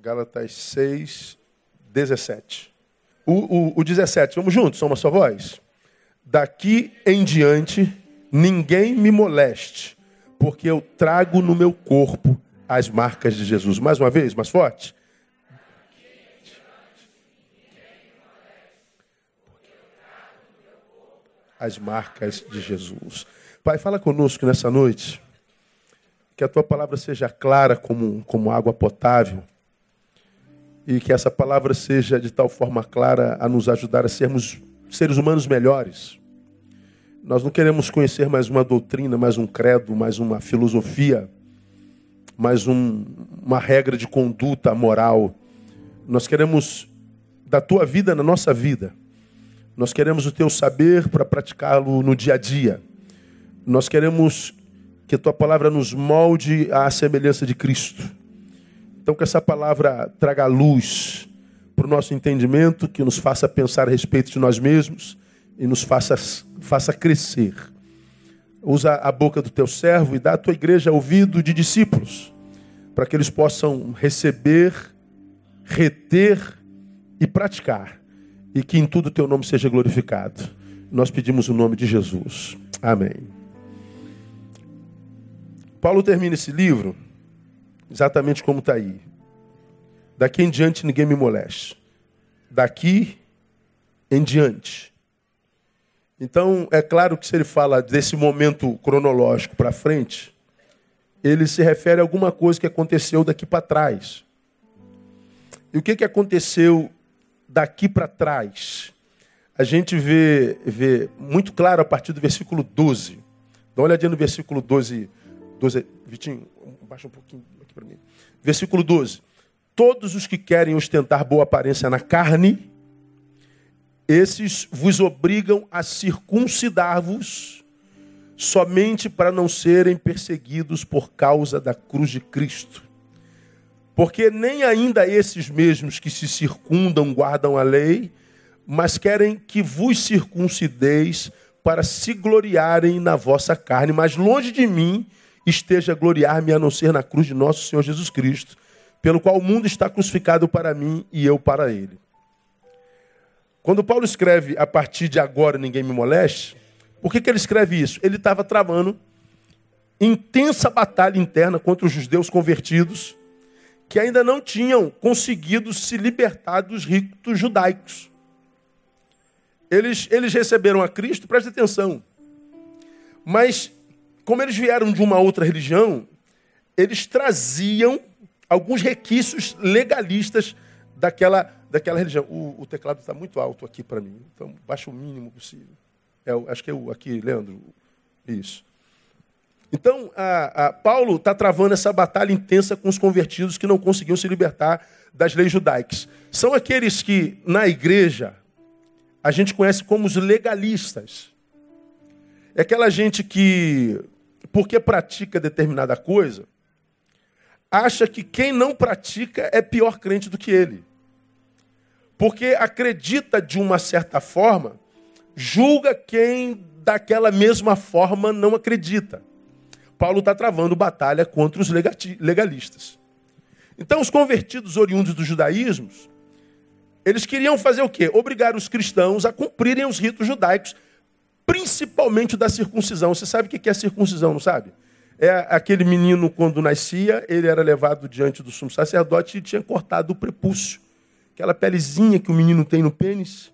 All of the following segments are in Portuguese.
Gálatas 6, 17. O, o, o 17, vamos juntos, uma só voz? Daqui em diante, ninguém me moleste, porque eu trago no meu corpo as marcas de Jesus. Mais uma vez, mais forte. As marcas de Jesus. Pai, fala conosco nessa noite. Que a tua palavra seja clara como, como água potável e que essa palavra seja de tal forma clara a nos ajudar a sermos seres humanos melhores. Nós não queremos conhecer mais uma doutrina, mais um credo, mais uma filosofia, mais um, uma regra de conduta moral. Nós queremos da tua vida na nossa vida. Nós queremos o teu saber para praticá-lo no dia a dia. Nós queremos que a tua palavra nos molde à semelhança de Cristo. Então, que essa palavra traga luz para o nosso entendimento, que nos faça pensar a respeito de nós mesmos e nos faça, faça crescer. Usa a boca do teu servo e dá à tua igreja ouvido de discípulos, para que eles possam receber, reter e praticar, e que em tudo o teu nome seja glorificado. Nós pedimos o nome de Jesus. Amém. Paulo termina esse livro Exatamente como está aí. Daqui em diante ninguém me moleste. Daqui em diante. Então, é claro que se ele fala desse momento cronológico para frente, ele se refere a alguma coisa que aconteceu daqui para trás. E o que, que aconteceu daqui para trás? A gente vê, vê muito claro a partir do versículo 12. Dá uma olhadinha no versículo 12. 12 Vitinho, baixa um pouquinho para mim. Versículo 12. Todos os que querem ostentar boa aparência na carne, esses vos obrigam a circuncidar-vos somente para não serem perseguidos por causa da cruz de Cristo. Porque nem ainda esses mesmos que se circundam guardam a lei, mas querem que vos circuncideis para se gloriarem na vossa carne. Mas longe de mim esteja a gloriar-me a não ser na cruz de nosso Senhor Jesus Cristo, pelo qual o mundo está crucificado para mim e eu para ele. Quando Paulo escreve a partir de agora ninguém me moleste, por que, que ele escreve isso? Ele estava travando intensa batalha interna contra os judeus convertidos que ainda não tinham conseguido se libertar dos ritos judaicos. Eles, eles receberam a Cristo, preste atenção, mas como eles vieram de uma outra religião, eles traziam alguns requisitos legalistas daquela, daquela religião. O, o teclado está muito alto aqui para mim, então baixa o mínimo possível. É, acho que é o aqui, Leandro. Isso. Então, a, a Paulo está travando essa batalha intensa com os convertidos que não conseguiam se libertar das leis judaicas. São aqueles que, na igreja, a gente conhece como os legalistas. É aquela gente que porque pratica determinada coisa, acha que quem não pratica é pior crente do que ele. Porque acredita de uma certa forma, julga quem daquela mesma forma não acredita. Paulo está travando batalha contra os legalistas. Então, os convertidos oriundos do judaísmo, eles queriam fazer o quê? Obrigar os cristãos a cumprirem os ritos judaicos principalmente da circuncisão. Você sabe o que é circuncisão, não sabe? É aquele menino, quando nascia, ele era levado diante do sumo sacerdote e tinha cortado o prepúcio. Aquela pelezinha que o menino tem no pênis,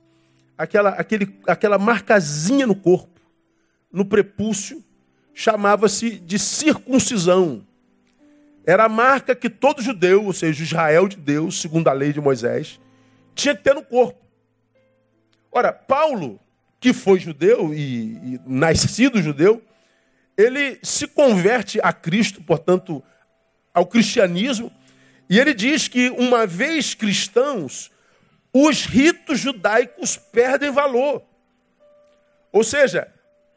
aquela, aquele, aquela marcazinha no corpo, no prepúcio, chamava-se de circuncisão. Era a marca que todo judeu, ou seja, Israel de Deus, segundo a lei de Moisés, tinha que ter no corpo. Ora, Paulo que foi judeu e, e nascido judeu, ele se converte a Cristo, portanto, ao cristianismo, e ele diz que, uma vez cristãos, os ritos judaicos perdem valor. Ou seja,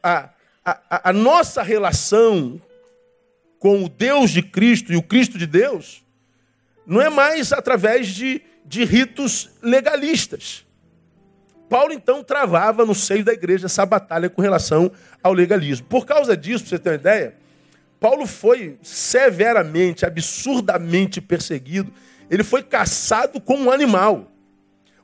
a, a, a, nossa relação com o Deus de Cristo e o Cristo de Deus não é mais através de, de ritos legalistas. Paulo então travava no seio da igreja essa batalha com relação ao legalismo. Por causa disso, para você ter uma ideia, Paulo foi severamente, absurdamente perseguido. Ele foi caçado como um animal.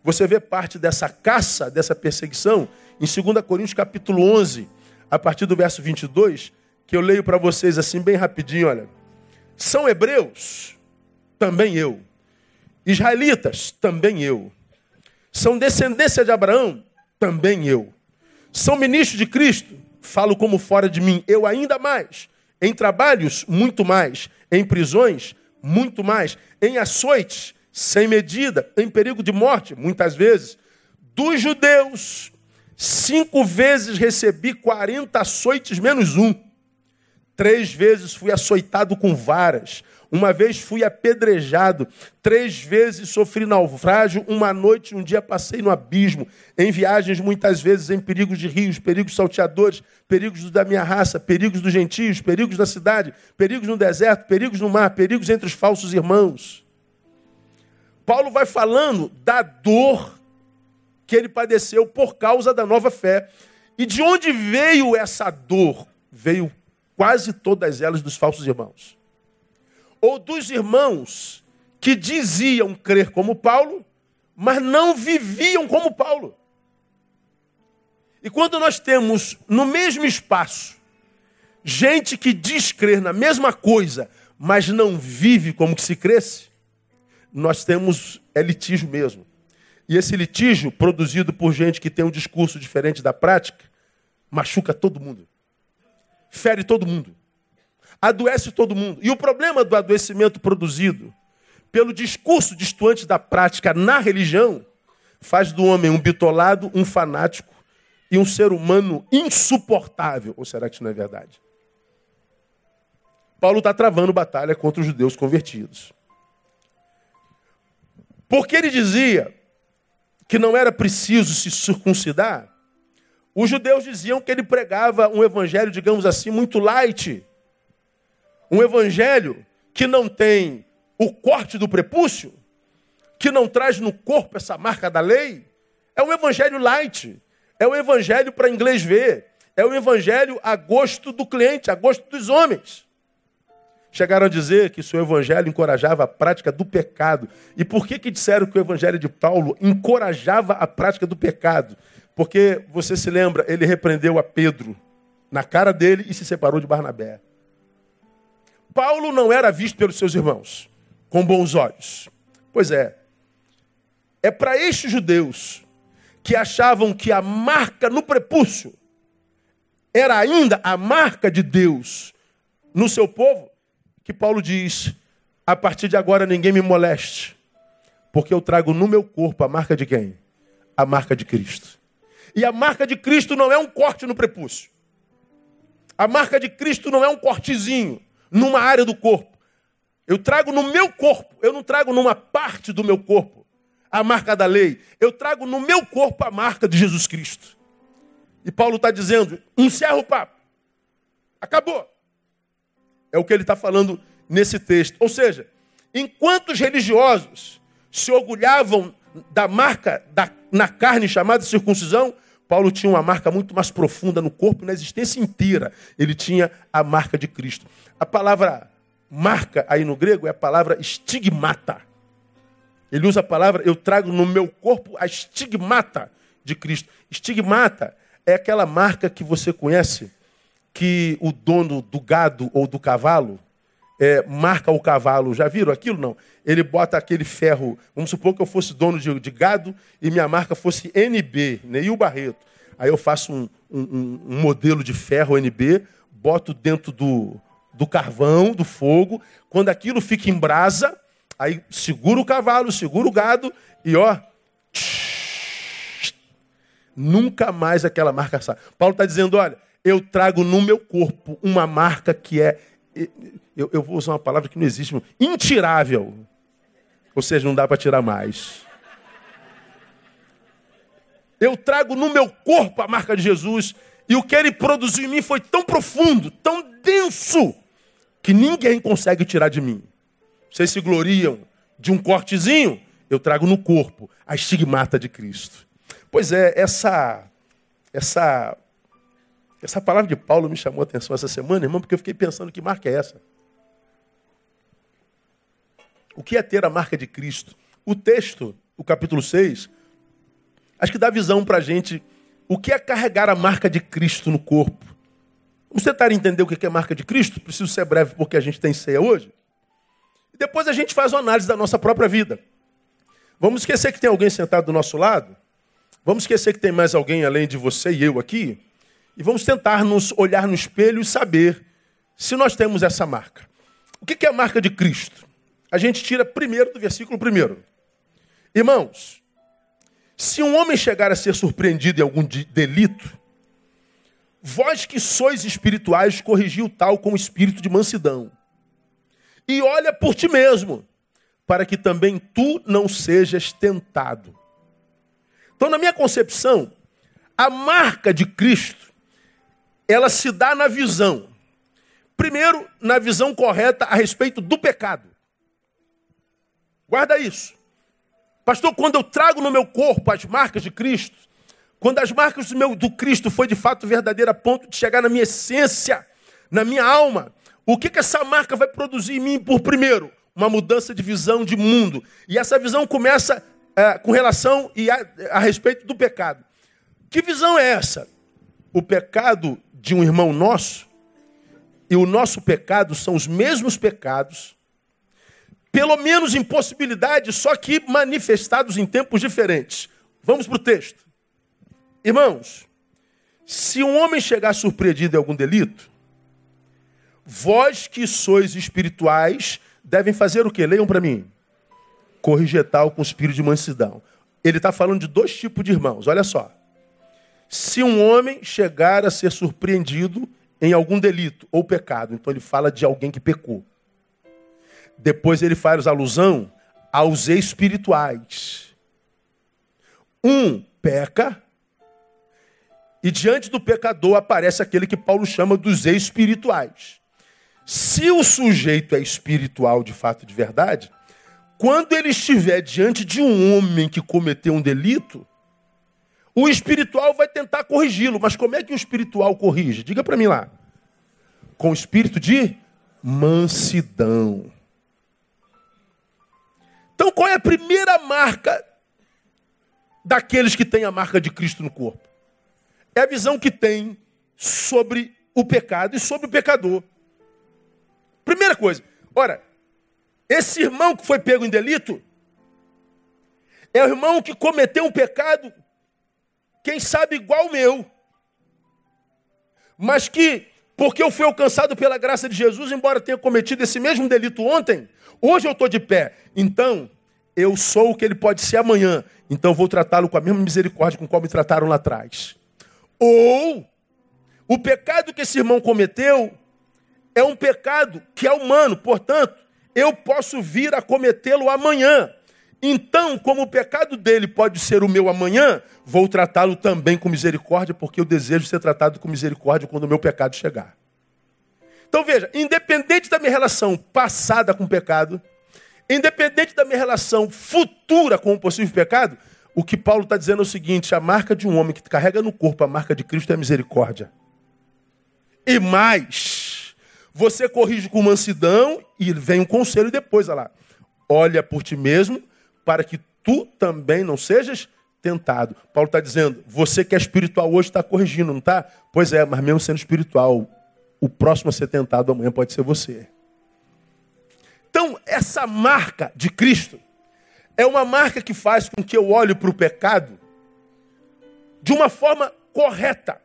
Você vê parte dessa caça, dessa perseguição, em 2 Coríntios capítulo 11, a partir do verso 22, que eu leio para vocês assim bem rapidinho, olha. São hebreus? Também eu. Israelitas? Também eu. São descendência de Abraão? Também eu. São ministros de Cristo? Falo como fora de mim, eu ainda mais. Em trabalhos, muito mais. Em prisões, muito mais. Em açoites, sem medida. Em perigo de morte, muitas vezes. Dos judeus, cinco vezes recebi 40 açoites menos um. Três vezes fui açoitado com varas. Uma vez fui apedrejado, três vezes sofri naufrágio, uma noite, um dia passei no abismo, em viagens muitas vezes em perigos de rios, perigos salteadores, perigos da minha raça, perigos dos gentios, perigos da cidade, perigos no deserto, perigos no mar, perigos entre os falsos irmãos. Paulo vai falando da dor que ele padeceu por causa da nova fé. E de onde veio essa dor? Veio quase todas elas dos falsos irmãos ou dos irmãos que diziam crer como Paulo, mas não viviam como Paulo. E quando nós temos no mesmo espaço gente que diz crer na mesma coisa, mas não vive como que se cresce, nós temos é litígio mesmo. E esse litígio, produzido por gente que tem um discurso diferente da prática, machuca todo mundo. Fere todo mundo adoece todo mundo. E o problema do adoecimento produzido pelo discurso distoante da prática na religião faz do homem um bitolado, um fanático e um ser humano insuportável. Ou será que isso não é verdade? Paulo está travando batalha contra os judeus convertidos. Porque ele dizia que não era preciso se circuncidar, os judeus diziam que ele pregava um evangelho, digamos assim, muito light um evangelho que não tem o corte do prepúcio, que não traz no corpo essa marca da lei, é um evangelho light. É um evangelho para inglês ver. É um evangelho a gosto do cliente, a gosto dos homens. Chegaram a dizer que seu evangelho encorajava a prática do pecado. E por que, que disseram que o evangelho de Paulo encorajava a prática do pecado? Porque, você se lembra, ele repreendeu a Pedro na cara dele e se separou de Barnabé. Paulo não era visto pelos seus irmãos com bons olhos. Pois é. É para estes judeus que achavam que a marca no prepúcio era ainda a marca de Deus no seu povo, que Paulo diz: a partir de agora ninguém me moleste, porque eu trago no meu corpo a marca de quem? A marca de Cristo. E a marca de Cristo não é um corte no prepúcio. A marca de Cristo não é um cortezinho numa área do corpo. Eu trago no meu corpo, eu não trago numa parte do meu corpo a marca da lei. Eu trago no meu corpo a marca de Jesus Cristo. E Paulo está dizendo: encerra o papo. Acabou. É o que ele está falando nesse texto. Ou seja, enquanto os religiosos se orgulhavam da marca da, na carne chamada circuncisão, Paulo tinha uma marca muito mais profunda no corpo na existência inteira. Ele tinha a marca de Cristo. A palavra marca aí no grego é a palavra estigmata. Ele usa a palavra, eu trago no meu corpo a estigmata de Cristo. Estigmata é aquela marca que você conhece, que o dono do gado ou do cavalo é, marca o cavalo. Já viram aquilo? Não. Ele bota aquele ferro. Vamos supor que eu fosse dono de, de gado e minha marca fosse NB, Neil Barreto. Aí eu faço um, um, um modelo de ferro NB, boto dentro do, do carvão, do fogo. Quando aquilo fica em brasa, aí segura o cavalo, segura o gado e ó. nunca mais aquela marca sai. Paulo está dizendo: olha, eu trago no meu corpo uma marca que é. Eu, eu vou usar uma palavra que não existe, intirável. Ou seja, não dá para tirar mais. Eu trago no meu corpo a marca de Jesus. E o que ele produziu em mim foi tão profundo, tão denso, que ninguém consegue tirar de mim. Vocês se gloriam de um cortezinho, eu trago no corpo a estigmata de Cristo. Pois é, essa essa Essa palavra de Paulo me chamou a atenção essa semana, irmão, porque eu fiquei pensando que marca é essa. O que é ter a marca de Cristo? O texto, o capítulo 6, acho que dá visão para a gente o que é carregar a marca de Cristo no corpo. Vamos tentar entender o que é marca de Cristo? Preciso ser breve porque a gente tem ceia hoje. E depois a gente faz uma análise da nossa própria vida. Vamos esquecer que tem alguém sentado do nosso lado? Vamos esquecer que tem mais alguém além de você e eu aqui? E vamos tentar nos olhar no espelho e saber se nós temos essa marca. O que é a marca de Cristo? A gente tira primeiro do versículo primeiro. Irmãos, se um homem chegar a ser surpreendido em algum delito, vós que sois espirituais, corrigiu tal com espírito de mansidão. E olha por ti mesmo, para que também tu não sejas tentado. Então, na minha concepção, a marca de Cristo ela se dá na visão. Primeiro, na visão correta a respeito do pecado. Guarda isso. Pastor, quando eu trago no meu corpo as marcas de Cristo, quando as marcas do, meu, do Cristo foi de fato verdadeira a ponto de chegar na minha essência, na minha alma, o que, que essa marca vai produzir em mim por primeiro? Uma mudança de visão de mundo. E essa visão começa é, com relação e a, a respeito do pecado. Que visão é essa? O pecado de um irmão nosso e o nosso pecado são os mesmos pecados, pelo menos em possibilidade, só que manifestados em tempos diferentes. Vamos para o texto. Irmãos, se um homem chegar surpreendido em algum delito, vós que sois espirituais devem fazer o que? Leiam para mim. Corrigir tal com espírito de mansidão. Ele está falando de dois tipos de irmãos, olha só. Se um homem chegar a ser surpreendido em algum delito ou pecado, então ele fala de alguém que pecou. Depois ele faz alusão aos espirituais. Um peca e diante do pecador aparece aquele que Paulo chama dos espirituais. Se o sujeito é espiritual de fato de verdade, quando ele estiver diante de um homem que cometeu um delito, o espiritual vai tentar corrigi-lo, mas como é que o espiritual corrige? Diga para mim lá. Com espírito de mansidão. Então, qual é a primeira marca daqueles que têm a marca de Cristo no corpo? É a visão que tem sobre o pecado e sobre o pecador. Primeira coisa, ora, esse irmão que foi pego em delito é o irmão que cometeu um pecado quem sabe igual o meu, mas que, porque eu fui alcançado pela graça de Jesus, embora tenha cometido esse mesmo delito ontem, hoje eu estou de pé. Então, eu sou o que ele pode ser amanhã, então vou tratá-lo com a mesma misericórdia com qual me trataram lá atrás. Ou, o pecado que esse irmão cometeu é um pecado que é humano, portanto, eu posso vir a cometê-lo amanhã. Então, como o pecado dele pode ser o meu amanhã, vou tratá-lo também com misericórdia, porque eu desejo ser tratado com misericórdia quando o meu pecado chegar. Então veja, independente da minha relação passada com o pecado, independente da minha relação futura com o possível pecado, o que Paulo está dizendo é o seguinte: a marca de um homem que carrega no corpo a marca de Cristo é a misericórdia. E mais, você corrige com mansidão e vem um conselho depois, olha lá. Olha por ti mesmo para que tu também não sejas tentado. Paulo está dizendo, você que é espiritual hoje está corrigindo, não está? Pois é, mas mesmo sendo espiritual, o próximo a ser tentado amanhã pode ser você. Então, essa marca de Cristo é uma marca que faz com que eu olhe para o pecado de uma forma correta.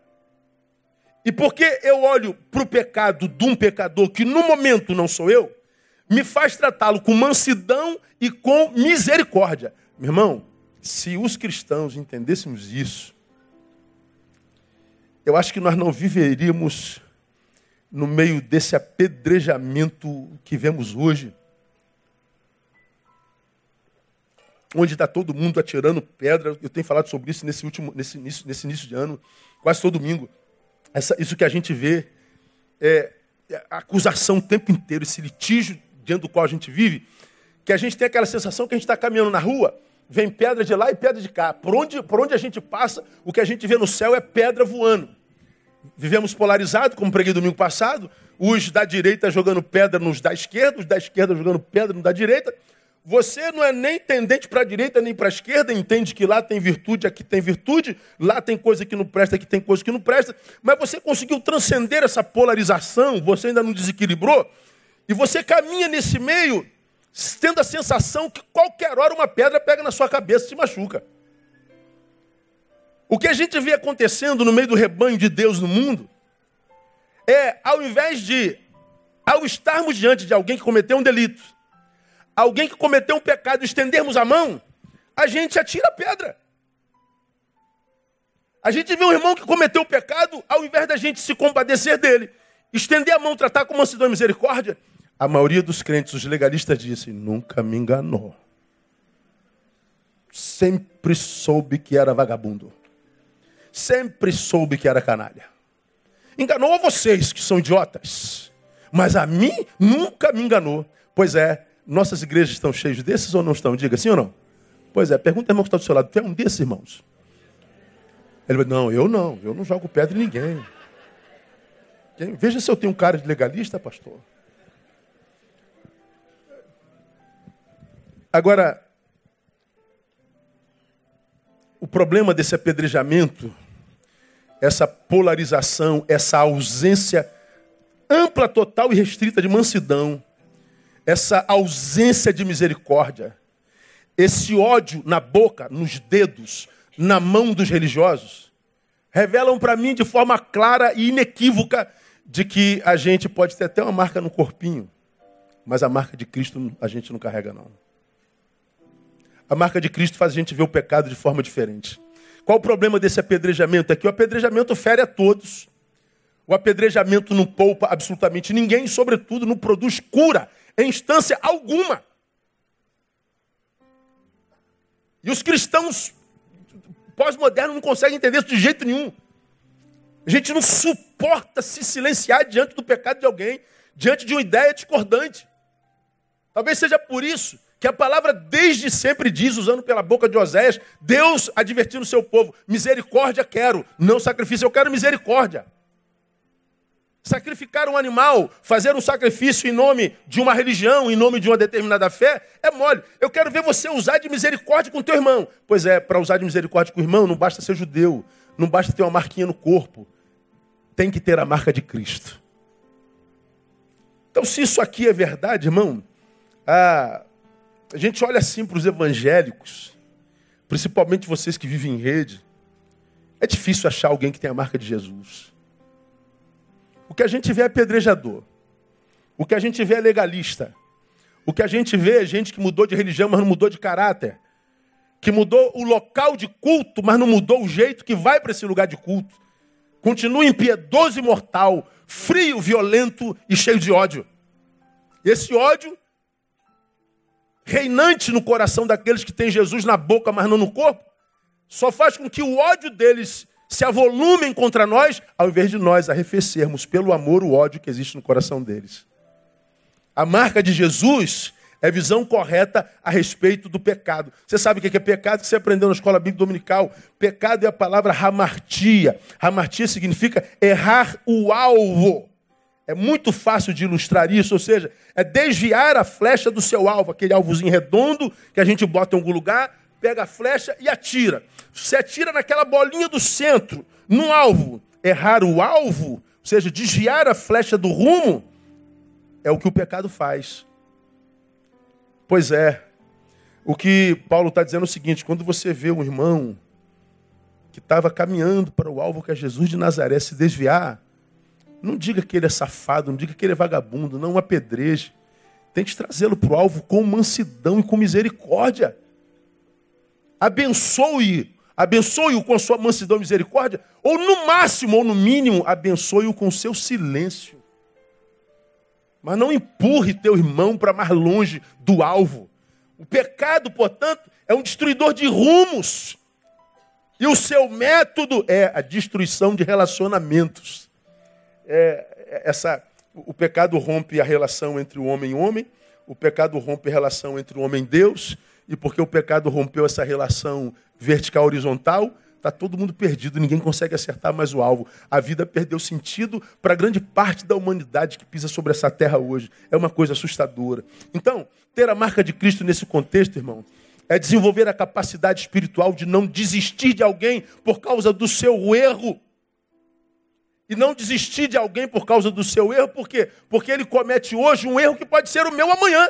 E porque eu olho para o pecado de um pecador que no momento não sou eu, me faz tratá-lo com mansidão e com misericórdia. Meu irmão, se os cristãos entendêssemos isso, eu acho que nós não viveríamos no meio desse apedrejamento que vemos hoje, onde está todo mundo atirando pedra. Eu tenho falado sobre isso nesse último, nesse início, nesse início de ano, quase todo domingo. Essa, isso que a gente vê é, é acusação o tempo inteiro, esse litígio diante do qual a gente vive, que a gente tem aquela sensação que a gente está caminhando na rua, vem pedra de lá e pedra de cá. Por onde, por onde a gente passa, o que a gente vê no céu é pedra voando. Vivemos polarizados, como preguei domingo passado, os da direita jogando pedra nos da esquerda, os da esquerda jogando pedra nos da direita. Você não é nem tendente para a direita nem para a esquerda, entende que lá tem virtude, aqui tem virtude, lá tem coisa que não presta, aqui tem coisa que não presta, mas você conseguiu transcender essa polarização, você ainda não desequilibrou, e você caminha nesse meio tendo a sensação que qualquer hora uma pedra pega na sua cabeça e te machuca. O que a gente vê acontecendo no meio do rebanho de Deus no mundo é, ao invés de, ao estarmos diante de alguém que cometeu um delito, alguém que cometeu um pecado, estendermos a mão, a gente atira a pedra. A gente vê um irmão que cometeu o pecado, ao invés da gente se compadecer dele, estender a mão, tratar com mansidão e misericórdia, a maioria dos crentes, os legalistas, disse: nunca me enganou. Sempre soube que era vagabundo. Sempre soube que era canalha. Enganou vocês, que são idiotas. Mas a mim nunca me enganou. Pois é, nossas igrejas estão cheias desses ou não estão? Diga sim ou não? Pois é, pergunta irmão que está do seu lado. É um desses irmãos? Ele vai, não, eu não. Eu não jogo pedra em ninguém. Veja se eu tenho um cara de legalista, pastor. Agora, o problema desse apedrejamento, essa polarização, essa ausência ampla, total e restrita de mansidão, essa ausência de misericórdia, esse ódio na boca, nos dedos, na mão dos religiosos, revelam para mim de forma clara e inequívoca de que a gente pode ter até uma marca no corpinho, mas a marca de Cristo a gente não carrega não. A marca de Cristo faz a gente ver o pecado de forma diferente. Qual o problema desse apedrejamento? É que o apedrejamento fere a todos. O apedrejamento não poupa absolutamente ninguém sobretudo, não produz cura em instância alguma. E os cristãos pós-modernos não conseguem entender isso de jeito nenhum. A gente não suporta se silenciar diante do pecado de alguém, diante de uma ideia discordante. Talvez seja por isso que a palavra desde sempre diz, usando pela boca de Oséias, Deus advertindo o seu povo: misericórdia quero, não sacrifício, eu quero misericórdia. Sacrificar um animal, fazer um sacrifício em nome de uma religião, em nome de uma determinada fé, é mole. Eu quero ver você usar de misericórdia com teu irmão. Pois é, para usar de misericórdia com o irmão, não basta ser judeu, não basta ter uma marquinha no corpo. Tem que ter a marca de Cristo. Então, se isso aqui é verdade, irmão, ah, a gente olha assim para os evangélicos, principalmente vocês que vivem em rede, é difícil achar alguém que tenha a marca de Jesus. O que a gente vê é apedrejador. O que a gente vê é legalista. O que a gente vê é gente que mudou de religião, mas não mudou de caráter. Que mudou o local de culto, mas não mudou o jeito que vai para esse lugar de culto. Continua impiedoso e mortal, frio, violento e cheio de ódio. Esse ódio reinante no coração daqueles que têm Jesus na boca, mas não no corpo, só faz com que o ódio deles se avolumem contra nós, ao invés de nós arrefecermos pelo amor o ódio que existe no coração deles. A marca de Jesus é visão correta a respeito do pecado. Você sabe o que é pecado que você aprendeu na escola bíblica dominical? Pecado é a palavra hamartia. Hamartia significa errar o alvo. É muito fácil de ilustrar isso, ou seja, é desviar a flecha do seu alvo, aquele alvozinho redondo que a gente bota em algum lugar, pega a flecha e atira. Você atira naquela bolinha do centro, no alvo. Errar o alvo, ou seja, desviar a flecha do rumo, é o que o pecado faz. Pois é, o que Paulo está dizendo é o seguinte: quando você vê um irmão que estava caminhando para o alvo que é Jesus de Nazaré se desviar, não diga que ele é safado, não diga que ele é vagabundo, não apedreje. Tente trazê-lo para o alvo com mansidão e com misericórdia. Abençoe, abençoe-o com a sua mansidão e misericórdia, ou no máximo, ou no mínimo, abençoe-o com o seu silêncio. Mas não empurre teu irmão para mais longe do alvo. O pecado, portanto, é um destruidor de rumos. E o seu método é a destruição de relacionamentos é, é, essa, o pecado rompe a relação entre o homem e o homem, o pecado rompe a relação entre o homem e Deus, e porque o pecado rompeu essa relação vertical horizontal, Está todo mundo perdido, ninguém consegue acertar mais o alvo. A vida perdeu sentido para grande parte da humanidade que pisa sobre essa terra hoje. É uma coisa assustadora. Então, ter a marca de Cristo nesse contexto, irmão, é desenvolver a capacidade espiritual de não desistir de alguém por causa do seu erro. E não desistir de alguém por causa do seu erro, por quê? Porque ele comete hoje um erro que pode ser o meu amanhã.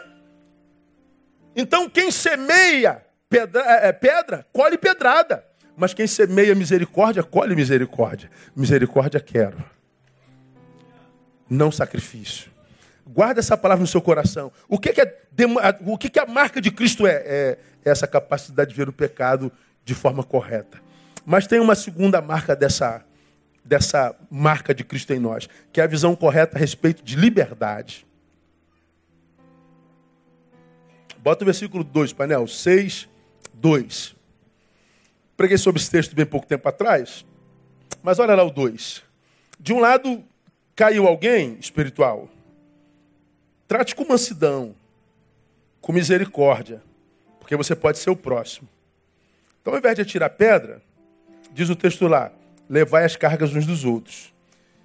Então, quem semeia pedra, é, é, pedra colhe pedrada. Mas quem semeia misericórdia, colhe misericórdia. Misericórdia quero. Não sacrifício. Guarda essa palavra no seu coração. O que, que, é, o que, que a marca de Cristo é? é? essa capacidade de ver o pecado de forma correta. Mas tem uma segunda marca dessa, dessa marca de Cristo em nós, que é a visão correta a respeito de liberdade. Bota o versículo 2, painel. 6, 2. Preguei sobre esse texto bem pouco tempo atrás, mas olha lá o 2. De um lado, caiu alguém espiritual. Trate com mansidão, com misericórdia, porque você pode ser o próximo. Então, ao invés de atirar pedra, diz o texto lá, levai as cargas uns dos outros.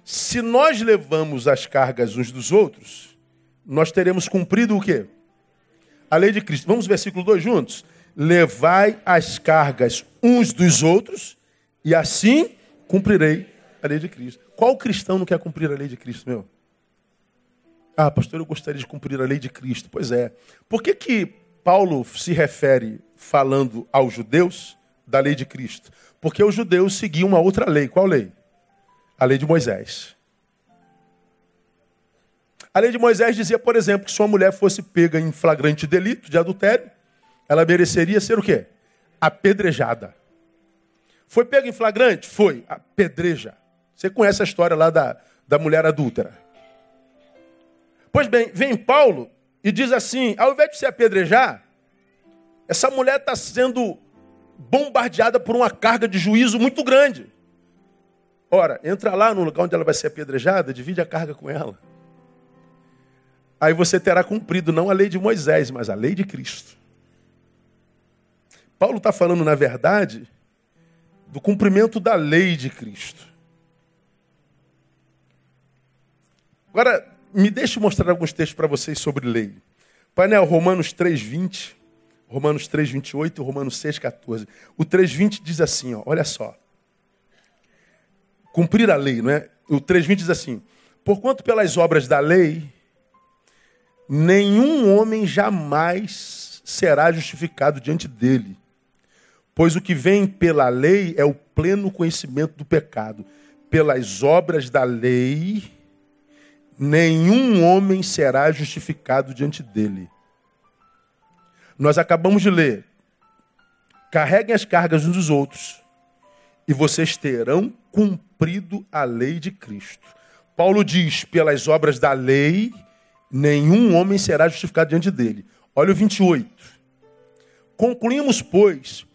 Se nós levamos as cargas uns dos outros, nós teremos cumprido o quê? A lei de Cristo. Vamos versículo 2 juntos? Levai as cargas uns dos outros, e assim cumprirei a lei de Cristo. Qual cristão não quer cumprir a lei de Cristo, meu? Ah, pastor, eu gostaria de cumprir a lei de Cristo. Pois é. Por que, que Paulo se refere falando aos judeus da lei de Cristo? Porque os judeus seguiam uma outra lei. Qual lei? A lei de Moisés. A lei de Moisés dizia, por exemplo, que se uma mulher fosse pega em flagrante delito de adultério, ela mereceria ser o quê? Apedrejada. Foi pega em flagrante? Foi. Apedreja. Você conhece a história lá da, da mulher adúltera. Pois bem, vem Paulo e diz assim: ao invés de se apedrejar, essa mulher está sendo bombardeada por uma carga de juízo muito grande. Ora, entra lá no lugar onde ela vai ser apedrejada, divide a carga com ela aí você terá cumprido não a lei de Moisés, mas a lei de Cristo. Paulo está falando, na verdade, do cumprimento da lei de Cristo. Agora, me deixe mostrar alguns textos para vocês sobre lei. Painel, Romanos 3,20, Romanos 3,28 e Romanos 6,14. O 3,20 diz assim, ó, olha só. Cumprir a lei, não é? O 3,20 diz assim: Porquanto pelas obras da lei nenhum homem jamais será justificado diante dele. Pois o que vem pela lei é o pleno conhecimento do pecado. Pelas obras da lei, nenhum homem será justificado diante dele. Nós acabamos de ler. Carreguem as cargas uns dos outros, e vocês terão cumprido a lei de Cristo. Paulo diz: pelas obras da lei, nenhum homem será justificado diante dele. Olha o 28. Concluímos, pois,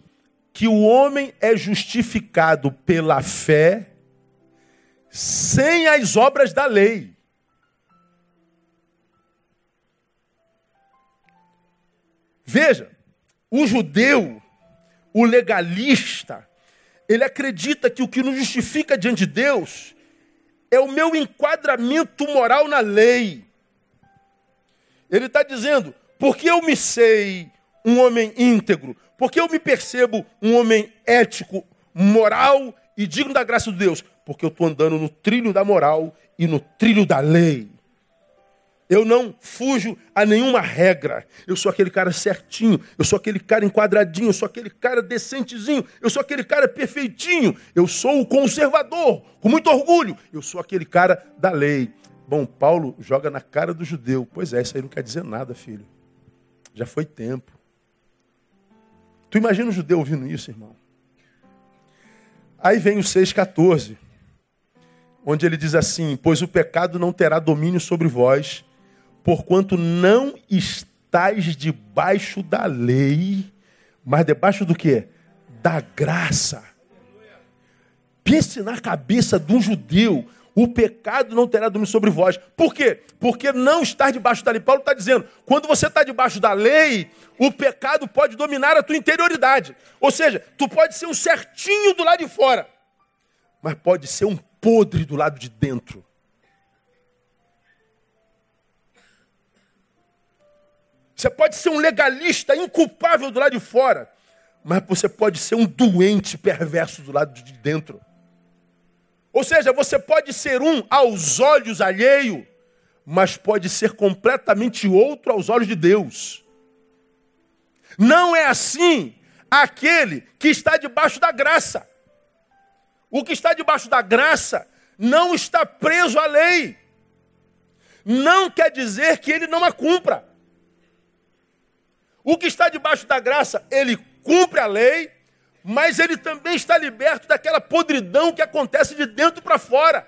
que o homem é justificado pela fé sem as obras da lei. Veja, o judeu, o legalista, ele acredita que o que nos justifica diante de Deus é o meu enquadramento moral na lei. Ele está dizendo, porque eu me sei um homem íntegro, porque eu me percebo um homem ético, moral e digno da graça de Deus, porque eu estou andando no trilho da moral e no trilho da lei. Eu não fujo a nenhuma regra. Eu sou aquele cara certinho. Eu sou aquele cara enquadradinho. Eu sou aquele cara decentezinho. Eu sou aquele cara perfeitinho. Eu sou o conservador, com muito orgulho. Eu sou aquele cara da lei. Bom, Paulo joga na cara do judeu. Pois é, isso aí não quer dizer nada, filho. Já foi tempo. Tu imagina o judeu ouvindo isso, irmão? Aí vem o 6,14, onde ele diz assim: Pois o pecado não terá domínio sobre vós, porquanto não estáis debaixo da lei, mas debaixo do que? Da graça. Pense na cabeça de um judeu O pecado não terá domínio sobre vós. Por quê? Porque não estar debaixo da lei. Paulo está dizendo, quando você está debaixo da lei, o pecado pode dominar a tua interioridade. Ou seja, tu pode ser um certinho do lado de fora, mas pode ser um podre do lado de dentro. Você pode ser um legalista inculpável do lado de fora, mas você pode ser um doente perverso do lado de dentro. Ou seja, você pode ser um aos olhos alheio, mas pode ser completamente outro aos olhos de Deus. Não é assim aquele que está debaixo da graça. O que está debaixo da graça não está preso à lei. Não quer dizer que ele não a cumpra. O que está debaixo da graça, ele cumpre a lei, mas ele também está liberto daquela podridão que acontece de dentro para fora.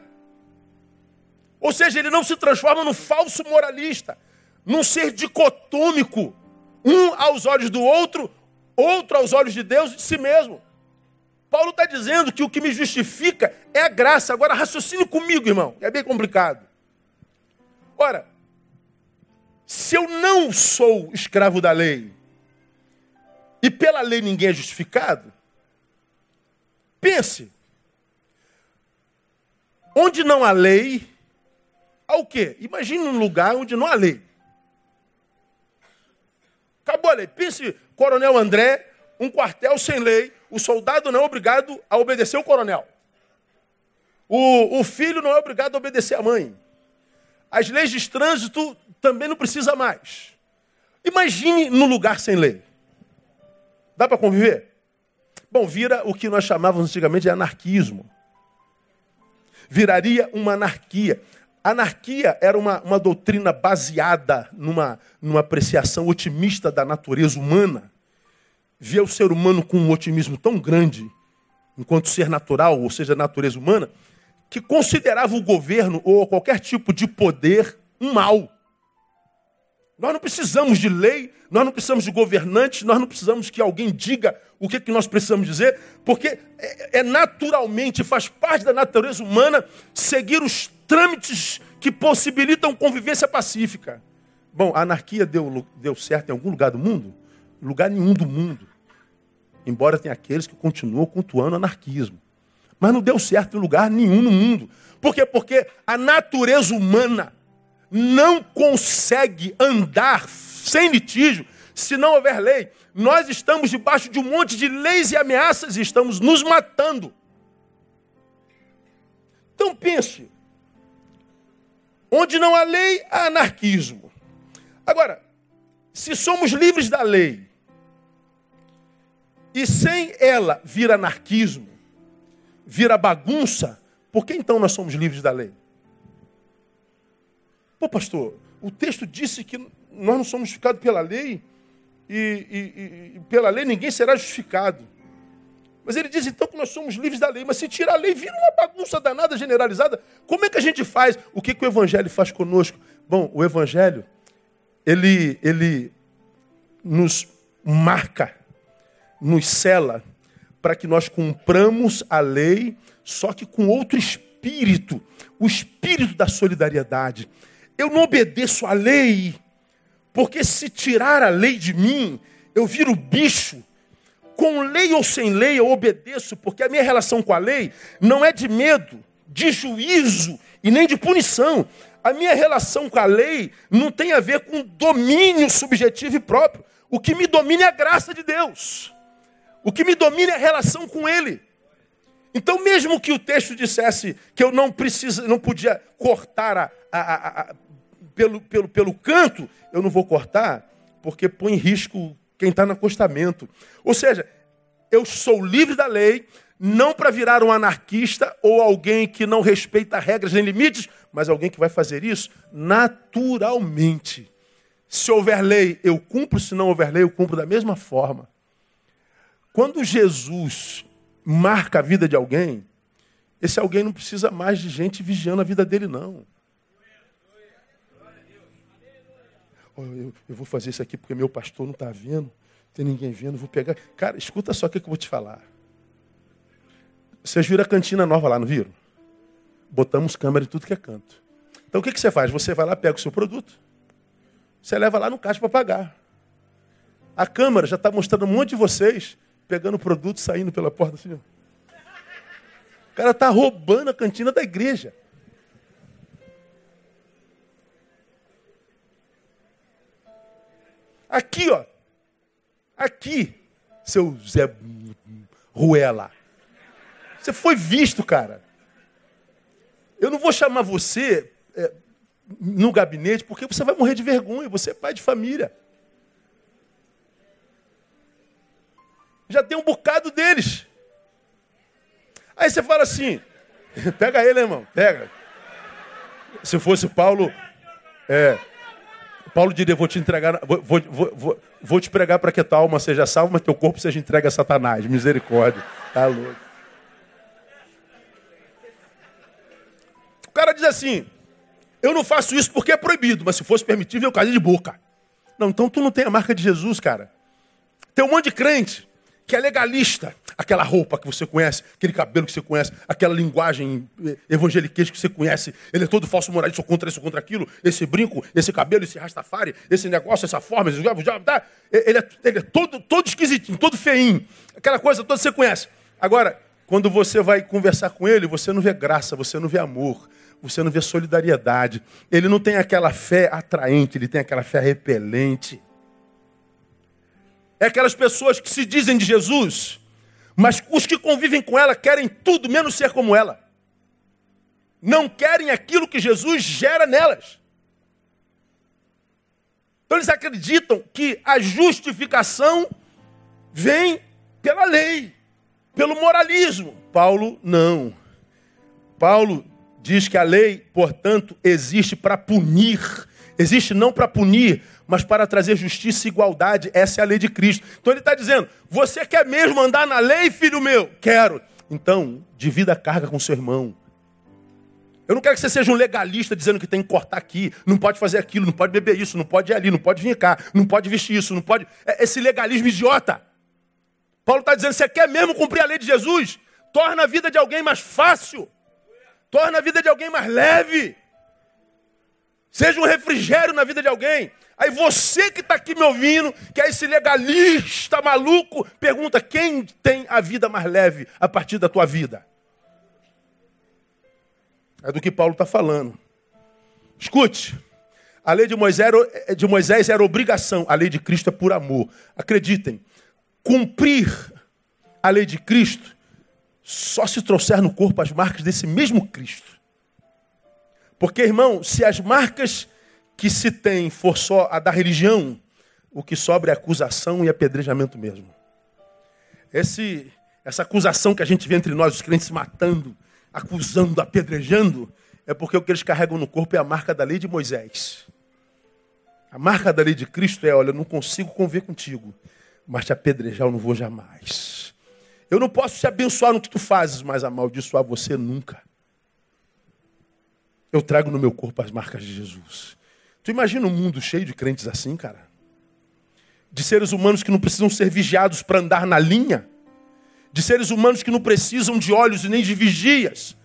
Ou seja, ele não se transforma num falso moralista, num ser dicotômico, um aos olhos do outro, outro aos olhos de Deus e de si mesmo. Paulo está dizendo que o que me justifica é a graça. Agora, raciocine comigo, irmão, é bem complicado. Ora, se eu não sou escravo da lei, e pela lei ninguém é justificado, pense. Onde não há lei, há o quê? Imagine um lugar onde não há lei. Acabou a lei. Pense, Coronel André, um quartel sem lei, o soldado não é obrigado a obedecer o coronel. O, o filho não é obrigado a obedecer a mãe. As leis de trânsito também não precisa mais. Imagine num lugar sem lei. Dá para conviver? Bom, vira o que nós chamávamos antigamente de anarquismo. Viraria uma anarquia. Anarquia era uma, uma doutrina baseada numa, numa apreciação otimista da natureza humana. Via o ser humano com um otimismo tão grande, enquanto ser natural, ou seja, natureza humana, que considerava o governo ou qualquer tipo de poder um mal. Nós não precisamos de lei, nós não precisamos de governantes, nós não precisamos que alguém diga o que, que nós precisamos dizer, porque é, é naturalmente, faz parte da natureza humana seguir os trâmites que possibilitam convivência pacífica. Bom, a anarquia deu, deu certo em algum lugar do mundo? Lugar nenhum do mundo. Embora tenha aqueles que continuam cultuando o anarquismo. Mas não deu certo em lugar nenhum no mundo. Por quê? Porque a natureza humana não consegue andar sem litígio se não houver lei. Nós estamos debaixo de um monte de leis e ameaças e estamos nos matando. Então pense: onde não há lei, há anarquismo. Agora, se somos livres da lei e sem ela vir anarquismo, vira bagunça, por que então nós somos livres da lei? Pô, pastor, o texto disse que nós não somos justificados pela lei e, e, e, pela lei ninguém será justificado. Mas ele diz então que nós somos livres da lei. Mas se tirar a lei, vira uma bagunça danada, generalizada. Como é que a gente faz? O que, que o Evangelho faz conosco? Bom, o Evangelho, ele, ele nos marca, nos cela, para que nós cumpramos a lei, só que com outro espírito o espírito da solidariedade. Eu não obedeço à lei, porque se tirar a lei de mim, eu viro bicho. Com lei ou sem lei, eu obedeço, porque a minha relação com a lei não é de medo, de juízo e nem de punição. A minha relação com a lei não tem a ver com domínio subjetivo e próprio. O que me domina é a graça de Deus. O que me domina é a relação com Ele. Então, mesmo que o texto dissesse que eu não precisa, não podia cortar a, a, a, pelo, pelo, pelo canto, eu não vou cortar, porque põe em risco quem está no acostamento. Ou seja, eu sou livre da lei, não para virar um anarquista ou alguém que não respeita regras nem limites, mas alguém que vai fazer isso naturalmente. Se houver lei, eu cumpro, se não houver lei, eu cumpro da mesma forma. Quando Jesus marca a vida de alguém, esse alguém não precisa mais de gente vigiando a vida dele, não. Eu, eu, vou fazer isso aqui porque meu pastor não está vendo, não tem ninguém vendo, vou pegar. Cara, escuta só o que eu vou te falar. Vocês viram a cantina nova lá, não viram? botamos câmera em tudo que é canto. Então o que, que você faz? Você vai lá, pega o seu produto, você leva lá no caixa para pagar. A câmera já está mostrando um monte de vocês pegando produto saindo pela porta assim. O cara está roubando a cantina da igreja. Aqui, ó. Aqui, seu Zé Ruela. Você foi visto, cara. Eu não vou chamar você é, no gabinete porque você vai morrer de vergonha. Você é pai de família. Já tem um bocado deles. Aí você fala assim: pega ele, irmão, pega. Se fosse Paulo, é, Paulo diria: Vou te entregar, vou, vou, vou, vou te pregar para que tua alma seja salva, mas teu corpo seja entregue a Satanás. Misericórdia. Tá louco. O cara diz assim: Eu não faço isso porque é proibido, mas se fosse permitido, eu caí de boca. Não, então tu não tem a marca de Jesus, cara. Tem um monte de crente que é legalista. Aquela roupa que você conhece, aquele cabelo que você conhece, aquela linguagem eh, evangeliquez que você conhece. Ele é todo falso moralista, sou contra isso, contra aquilo. Esse brinco, esse cabelo, esse rastafari, esse negócio, essa forma, esse... Tá? ele, é, ele é todo, todo esquisitinho, todo feinho. Aquela coisa toda você conhece. Agora, quando você vai conversar com ele, você não vê graça, você não vê amor, você não vê solidariedade. Ele não tem aquela fé atraente, ele tem aquela fé repelente. É aquelas pessoas que se dizem de Jesus, mas os que convivem com ela querem tudo menos ser como ela. Não querem aquilo que Jesus gera nelas. Então eles acreditam que a justificação vem pela lei, pelo moralismo. Paulo não. Paulo diz que a lei, portanto, existe para punir. Existe não para punir, mas para trazer justiça e igualdade. Essa é a lei de Cristo. Então ele está dizendo: você quer mesmo andar na lei, filho meu? Quero. Então, divida a carga com seu irmão. Eu não quero que você seja um legalista dizendo que tem que cortar aqui, não pode fazer aquilo, não pode beber isso, não pode ir ali, não pode vir cá, não pode vestir isso, não pode. É esse legalismo idiota. Paulo está dizendo: você quer mesmo cumprir a lei de Jesus? Torna a vida de alguém mais fácil, torna a vida de alguém mais leve, seja um refrigério na vida de alguém. Aí você que está aqui me ouvindo, que é esse legalista maluco, pergunta: quem tem a vida mais leve a partir da tua vida? É do que Paulo está falando. Escute, a lei de Moisés, era, de Moisés era obrigação, a lei de Cristo é por amor. Acreditem, cumprir a lei de Cristo só se trouxer no corpo as marcas desse mesmo Cristo. Porque, irmão, se as marcas que se tem for só a da religião, o que sobra é acusação e apedrejamento mesmo. Esse, essa acusação que a gente vê entre nós, os crentes matando, acusando, apedrejando, é porque o que eles carregam no corpo é a marca da lei de Moisés. A marca da lei de Cristo é: olha, eu não consigo conviver contigo, mas te apedrejar eu não vou jamais. Eu não posso te abençoar no que tu fazes, mas amaldiçoar você nunca. Eu trago no meu corpo as marcas de Jesus. Tu imagina um mundo cheio de crentes assim, cara? De seres humanos que não precisam ser vigiados para andar na linha? De seres humanos que não precisam de olhos e nem de vigias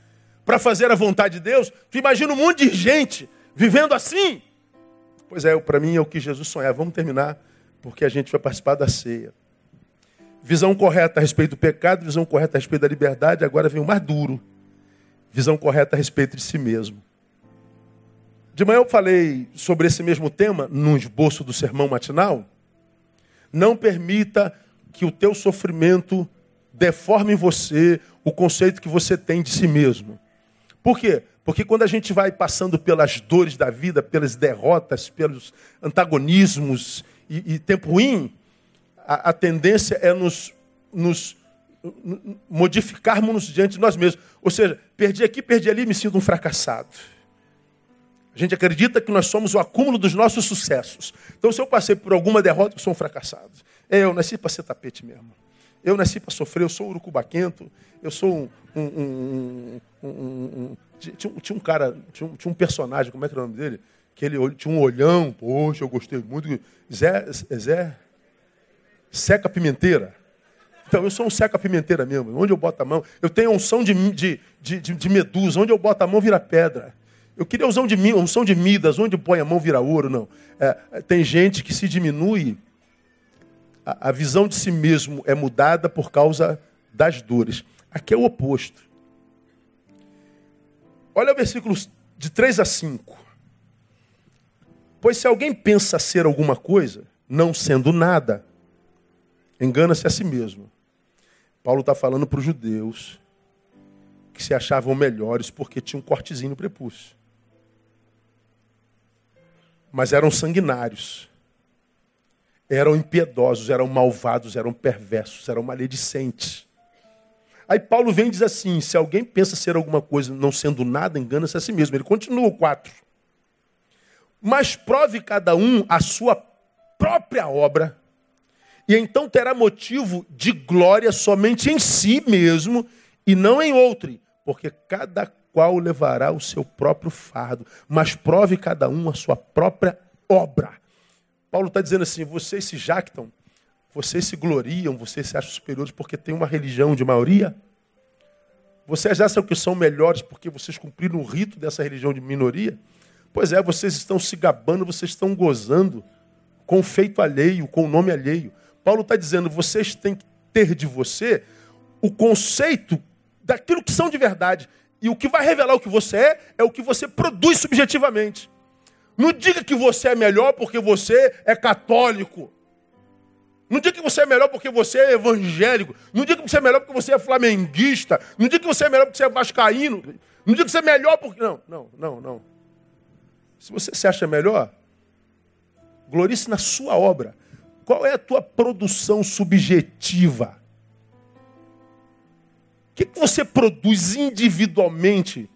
para fazer a vontade de Deus? Tu imagina um monte de gente vivendo assim? Pois é, para mim é o que Jesus sonhava. Vamos terminar, porque a gente vai participar da ceia. Visão correta a respeito do pecado, visão correta a respeito da liberdade, agora vem o mais duro. Visão correta a respeito de si mesmo. De manhã eu falei sobre esse mesmo tema no esboço do sermão matinal. Não permita que o teu sofrimento deforme em você o conceito que você tem de si mesmo. Por quê? Porque quando a gente vai passando pelas dores da vida, pelas derrotas, pelos antagonismos e, e tempo ruim, a, a, tendência é nos, nos modificarmos diante de nós mesmos. Ou seja, perdi aqui, perdi ali, me sinto um fracassado. A gente acredita que nós somos o acúmulo dos nossos sucessos. Então, se eu passei por alguma derrota, eu sou um fracassado. Eu nasci para ser tapete mesmo. Eu nasci para sofrer, eu sou urucubaquento. Eu sou um. um, um, um tinha, tinha, um cara, tinha um, tinha um, personagem, como é que era o nome dele? Que ele tinha um olhão, poxa, eu gostei muito. Zé. Zé Seca Pimenteira. Então, eu sou um seca pimenteira mesmo. Onde eu boto a mão? Eu tenho unção de, de, de, de, medusa. Onde eu boto a mão vira pedra. Eu queria unção de, unção de Midas. Onde põe a mão vira ouro. Não. É, tem gente que se diminui. A, a visão de si mesmo é mudada por causa das dores. Aqui é o oposto. Olha o versículo de 3 a 5. Pois se alguém pensa ser alguma coisa, não sendo nada, engana-se a si mesmo. Paulo está falando para os judeus que se achavam melhores porque tinham um cortezinho no prepúcio. Mas eram sanguinários, eram impiedosos, eram malvados, eram perversos, eram maledicentes. Aí Paulo vem e diz assim: se alguém pensa ser alguma coisa não sendo nada, engana-se a si mesmo. Ele continua o 4. Mas prove cada um a sua própria obra, e então terá motivo de glória somente em si mesmo e não em outro, porque cada qual levará o seu próprio fardo, mas prove cada um a sua própria obra. Paulo está dizendo assim: vocês se jactam, vocês se gloriam, vocês se acham superiores porque tem uma religião de maioria? Vocês acham que são melhores porque vocês cumpriram o rito dessa religião de minoria? Pois é, vocês estão se gabando, vocês estão gozando com o feito alheio, com o nome alheio. Paulo está dizendo, vocês têm que ter de você o conceito daquilo que são de verdade. E o que vai revelar o que você é, é o que você produz subjetivamente. Não diga que você é melhor porque você é católico. Não diga que você é melhor porque você é evangélico. Não diga que você é melhor porque você é flamenguista. Não diga que você é melhor porque você é vascaíno. Não diga que você é melhor porque. Não, não, não, não. Se você se acha melhor, glorice na sua obra. Qual é a tua produção subjetiva? Que, que você produz individualmente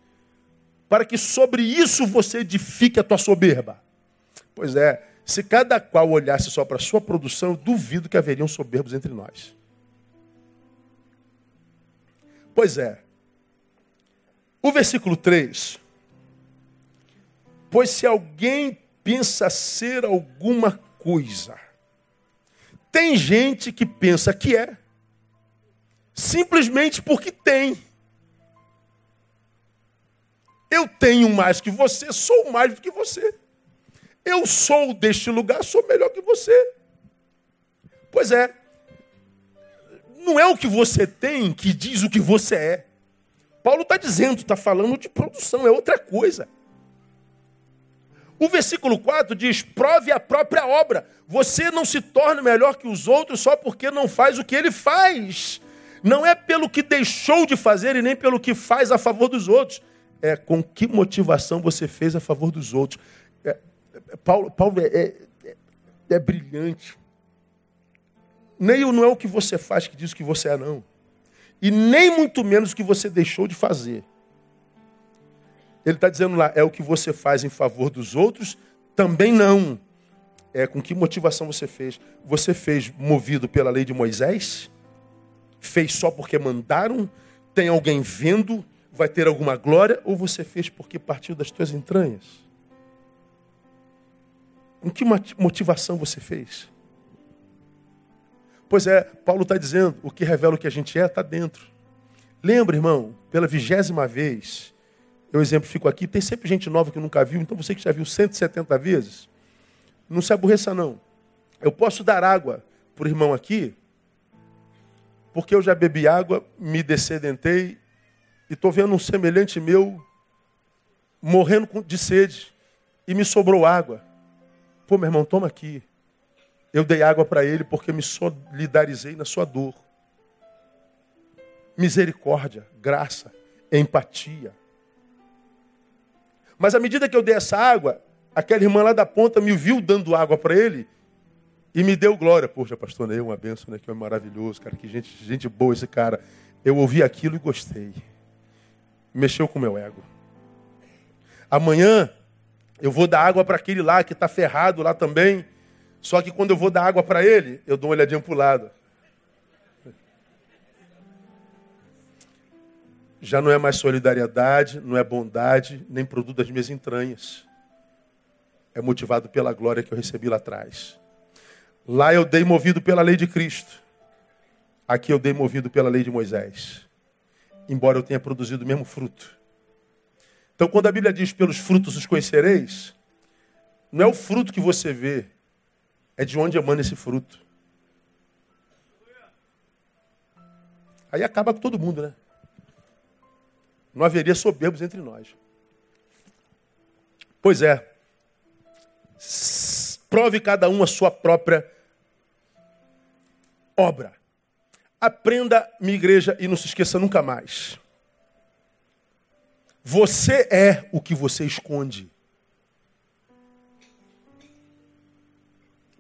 para que sobre isso você edifique a tua soberba? Pois é, se cada qual olhasse só para a sua produção, eu duvido que haveriam soberbos entre nós. Pois é. O versículo 3 Pois se alguém pensa ser alguma coisa, tem gente que pensa que é, simplesmente porque tem. Eu tenho mais que você, sou mais do que você. Eu sou deste lugar, sou melhor que você. Pois é. Não é o que você tem que diz o que você é. Paulo está dizendo, está falando de produção, é outra coisa. O versículo 4 diz: prove a própria obra. Você não se torna melhor que os outros só porque não faz o que ele faz. Não é pelo que deixou de fazer e nem pelo que faz a favor dos outros. É com que motivação você fez a favor dos outros. É, é, Paulo, Paulo é, é, é, é brilhante. Nem não é o que você faz que diz o que você é, não. E nem muito menos o que você deixou de fazer. Ele está dizendo lá, é o que você faz em favor dos outros? Também não. É com que motivação você fez? Você fez movido pela lei de Moisés? Fez só porque mandaram? Tem alguém vendo? Vai ter alguma glória? Ou você fez porque partiu das tuas entranhas? Com que motivação você fez? Pois é, Paulo está dizendo, o que revela o que a gente é está dentro. Lembra, irmão, pela vigésima vez, eu exemplifico aqui, tem sempre gente nova que nunca viu, então você que já viu 170 vezes, não se aborreça não. Eu posso dar água para o irmão aqui, porque eu já bebi água, me descedentei e estou vendo um semelhante meu morrendo de sede e me sobrou água. Pô, meu irmão, toma aqui. Eu dei água para ele porque me solidarizei na sua dor. Misericórdia, graça, empatia. Mas à medida que eu dei essa água, aquela irmã lá da ponta me viu dando água para ele e me deu glória. Poxa, pastor Ney, uma benção, né? Que é maravilhoso, cara. Que gente, gente boa esse cara. Eu ouvi aquilo e gostei. Mexeu com o meu ego. Amanhã eu vou dar água para aquele lá que está ferrado lá também. Só que quando eu vou dar água para ele, eu dou uma olhadinha para o lado. já não é mais solidariedade, não é bondade, nem produto das minhas entranhas. É motivado pela glória que eu recebi lá atrás. Lá eu dei movido pela lei de Cristo. Aqui eu dei movido pela lei de Moisés, embora eu tenha produzido o mesmo fruto. Então, quando a Bíblia diz pelos frutos os conhecereis, não é o fruto que você vê, é de onde emana esse fruto. Aí acaba com todo mundo, né? Não haveria soberbos entre nós. Pois é. Prove cada um a sua própria obra. Aprenda, minha igreja, e não se esqueça nunca mais. Você é o que você esconde.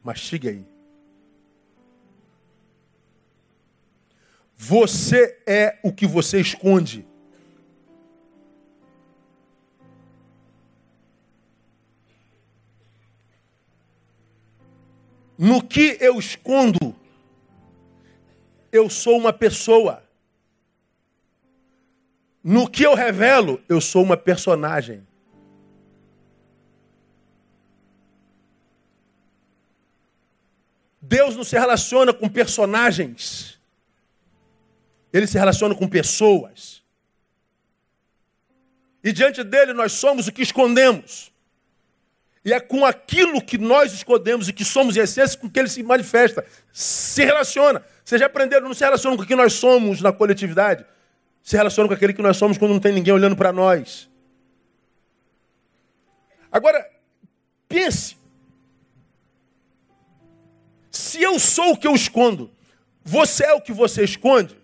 Mastigue aí. Você é o que você esconde. No que eu escondo, eu sou uma pessoa. No que eu revelo, eu sou uma personagem. Deus não se relaciona com personagens. Ele se relaciona com pessoas. E diante dele nós somos o que escondemos. E é com aquilo que nós escondemos e que somos em essência com que ele se manifesta. Se relaciona. Vocês já aprenderam, não se relaciona com o que nós somos na coletividade. Se relaciona com aquele que nós somos quando não tem ninguém olhando para nós. Agora, pense. Se eu sou o que eu escondo, você é o que você esconde?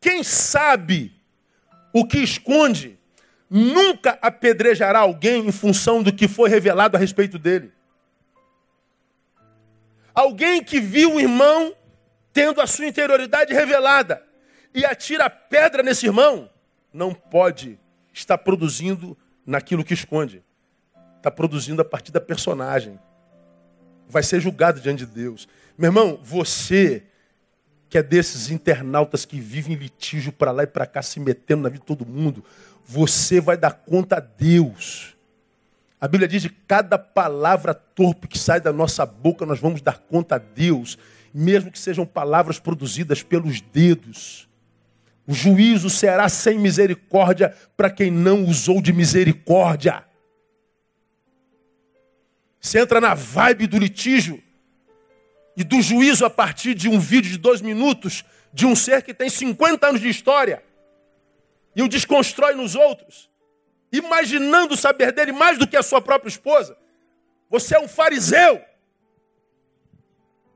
Quem sabe o que esconde nunca apedrejará alguém em função do que foi revelado a respeito dele. Alguém que viu o irmão tendo a sua interioridade revelada e atira pedra nesse irmão, não pode estar produzindo naquilo que esconde. Está produzindo a partir da personagem. Vai ser julgado diante de Deus. Meu irmão, você que é desses internautas que vivem em litígio para lá e para cá, se metendo na vida de todo mundo, você vai dar conta a Deus. A Bíblia diz que cada palavra torpe que sai da nossa boca, nós vamos dar conta a Deus, mesmo que sejam palavras produzidas pelos dedos. O juízo será sem misericórdia para quem não usou de misericórdia. Você entra na vibe do litígio, e do juízo a partir de um vídeo de dois minutos de um ser que tem 50 anos de história e o desconstrói nos outros, imaginando saber dele mais do que a sua própria esposa. Você é um fariseu.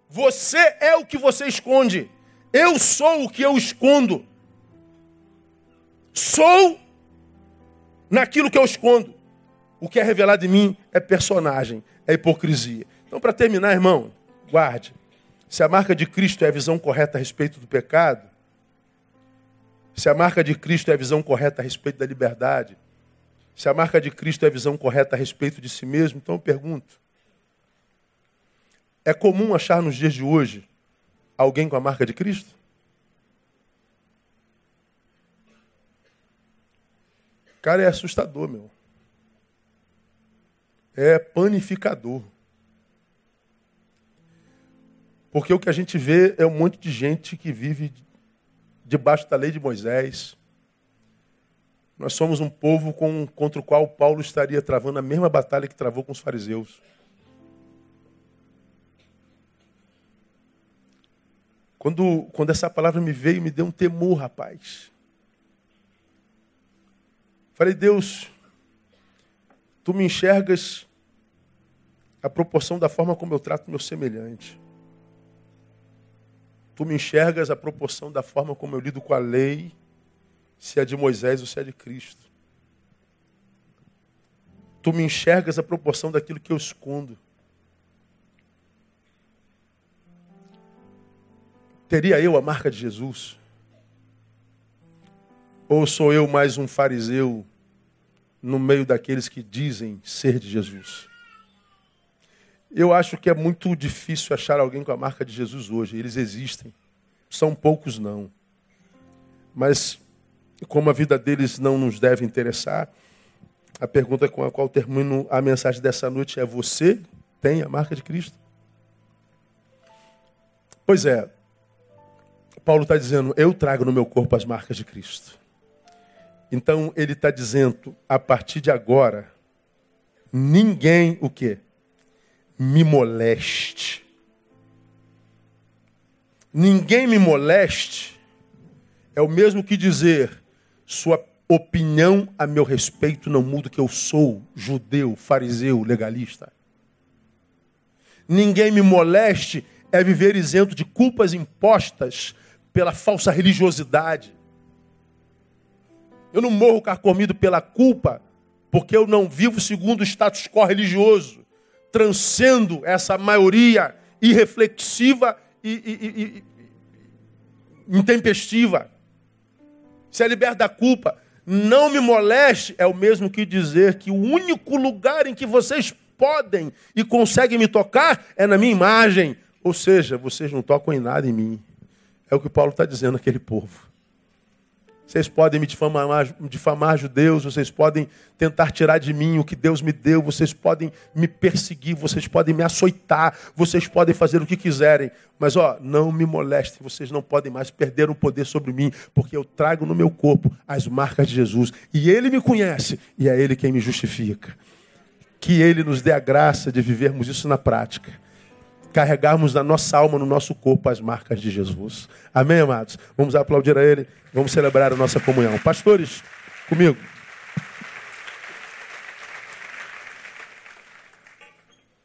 Você é o que você esconde. Eu sou o que eu escondo. Sou naquilo que eu escondo. O que é revelado em mim é personagem, é hipocrisia. Então, para terminar, irmão, Guarde. Se a marca de Cristo é a visão correta a respeito do pecado, se a marca de Cristo é a visão correta a respeito da liberdade, se a marca de Cristo é a visão correta a respeito de si mesmo, então eu pergunto: é comum achar nos dias de hoje alguém com a marca de Cristo? Cara, é assustador, meu. É panificador. Porque o que a gente vê é um monte de gente que vive debaixo da lei de Moisés. Nós somos um povo com, contra o qual Paulo estaria travando a mesma batalha que travou com os fariseus. Quando, quando essa palavra me veio, me deu um temor, rapaz. Falei, Deus, tu me enxergas a proporção da forma como eu trato meu semelhante. Tu me enxergas a proporção da forma como eu lido com a lei, se é de Moisés ou se é de Cristo. Tu me enxergas a proporção daquilo que eu escondo. Teria eu a marca de Jesus? Ou sou eu mais um fariseu no meio daqueles que dizem ser de Jesus? Eu acho que é muito difícil achar alguém com a marca de Jesus hoje. Eles existem. São poucos, não. Mas, como a vida deles não nos deve interessar, a pergunta com a qual termino a mensagem dessa noite é: Você tem a marca de Cristo? Pois é. Paulo está dizendo: Eu trago no meu corpo as marcas de Cristo. Então ele está dizendo: a partir de agora, ninguém o quê? Me moleste. Ninguém me moleste é o mesmo que dizer: sua opinião a meu respeito não muda que eu sou judeu, fariseu, legalista. Ninguém me moleste é viver isento de culpas impostas pela falsa religiosidade. Eu não morro carcomido pela culpa porque eu não vivo segundo o status quo religioso. Transcendo essa maioria irreflexiva e, e, e, intempestiva. Se é liberto da culpa, não me moleste é o mesmo que dizer que o único lugar em que vocês podem e conseguem me tocar é na minha imagem. Ou seja, vocês não tocam em nada em mim. É o que Paulo está dizendo àquele povo. Vocês podem me difamar, difamar judeus, vocês podem tentar tirar de mim o que Deus me deu, vocês podem me perseguir, vocês podem me açoitar, vocês podem fazer o que quiserem. Mas ó, não me molestem, vocês não podem mais perder o poder sobre mim, porque eu trago no meu corpo as marcas de Jesus. E Ele me conhece, e é Ele quem me justifica. Que Ele nos dê a graça de vivermos isso na prática carregarmos na nossa alma, no nosso corpo, as marcas de Jesus. Amém, amados? Vamos aplaudir a Ele, vamos celebrar a nossa comunhão. Pastores, comigo.